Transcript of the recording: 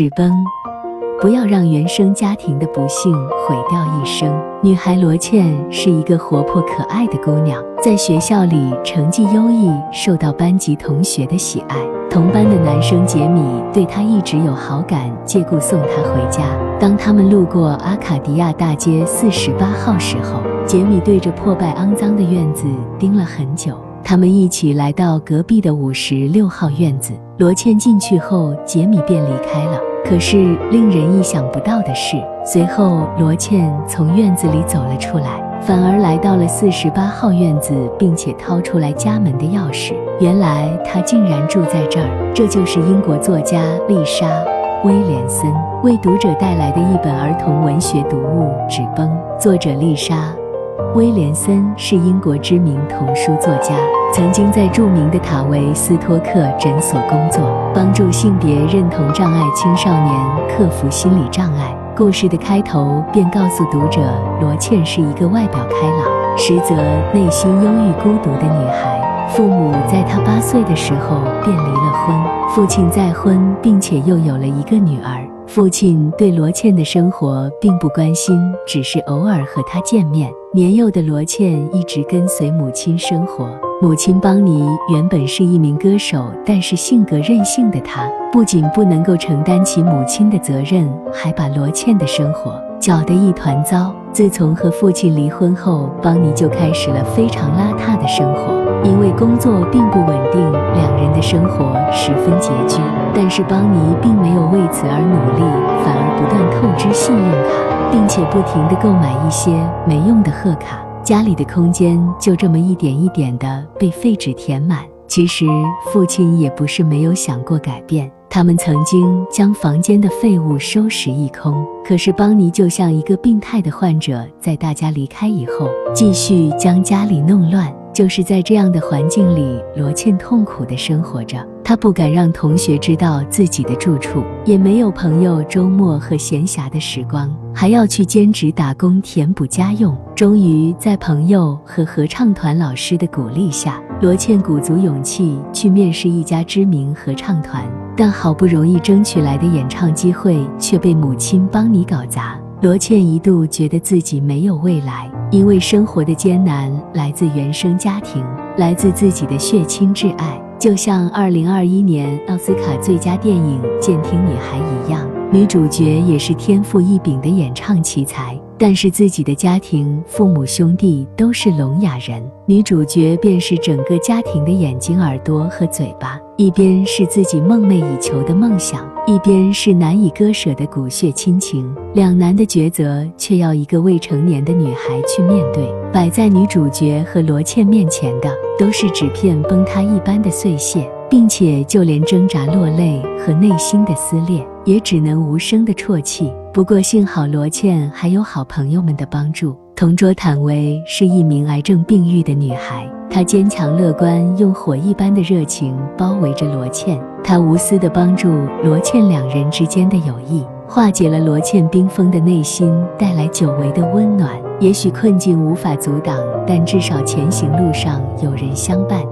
纸崩，不要让原生家庭的不幸毁掉一生。女孩罗茜是一个活泼可爱的姑娘，在学校里成绩优异，受到班级同学的喜爱。同班的男生杰米对她一直有好感，借故送她回家。当他们路过阿卡迪亚大街四十八号时候，杰米对着破败肮脏的院子盯了很久。他们一起来到隔壁的五十六号院子，罗茜进去后，杰米便离开了。可是令人意想不到的是，随后罗茜从院子里走了出来，反而来到了四十八号院子，并且掏出来家门的钥匙。原来她竟然住在这儿。这就是英国作家丽莎·威廉森为读者带来的一本儿童文学读物《纸崩》。作者丽莎。威廉森是英国知名童书作家，曾经在著名的塔维斯托克诊所工作，帮助性别认同障碍青少年克服心理障碍。故事的开头便告诉读者，罗茜是一个外表开朗，实则内心忧郁孤独的女孩。父母在她八岁的时候便离了婚，父亲再婚，并且又有了一个女儿。父亲对罗茜的生活并不关心，只是偶尔和她见面。年幼的罗茜一直跟随母亲生活。母亲邦尼原本是一名歌手，但是性格任性的她不仅不能够承担起母亲的责任，还把罗茜的生活搅得一团糟。自从和父亲离婚后，邦尼就开始了非常邋遢的生活。因为工作并不稳定，两人的生活十分拮据。但是邦尼并没有为此而努力，反而不断透支信用卡，并且不停地购买一些没用的贺卡。家里的空间就这么一点一点地被废纸填满。其实父亲也不是没有想过改变。他们曾经将房间的废物收拾一空，可是邦尼就像一个病态的患者，在大家离开以后，继续将家里弄乱。就是在这样的环境里，罗茜痛苦地生活着。她不敢让同学知道自己的住处，也没有朋友周末和闲暇的时光，还要去兼职打工填补家用。终于在朋友和合唱团老师的鼓励下，罗茜鼓足勇气去面试一家知名合唱团。但好不容易争取来的演唱机会却被母亲帮你搞砸，罗茜一度觉得自己没有未来，因为生活的艰难来自原生家庭，来自自己的血亲挚爱，就像二零二一年奥斯卡最佳电影《监听女孩》一样，女主角也是天赋异禀的演唱奇才。但是自己的家庭，父母兄弟都是聋哑人，女主角便是整个家庭的眼睛、耳朵和嘴巴。一边是自己梦寐以求的梦想，一边是难以割舍的骨血亲情，两难的抉择却要一个未成年的女孩去面对。摆在女主角和罗茜面前的，都是纸片崩塌一般的碎屑。并且，就连挣扎落泪和内心的撕裂，也只能无声的啜泣。不过，幸好罗茜还有好朋友们的帮助。同桌坦维是一名癌症病愈的女孩，她坚强乐观，用火一般的热情包围着罗茜。她无私的帮助罗茜两人之间的友谊，化解了罗茜冰封的内心，带来久违的温暖。也许困境无法阻挡，但至少前行路上有人相伴。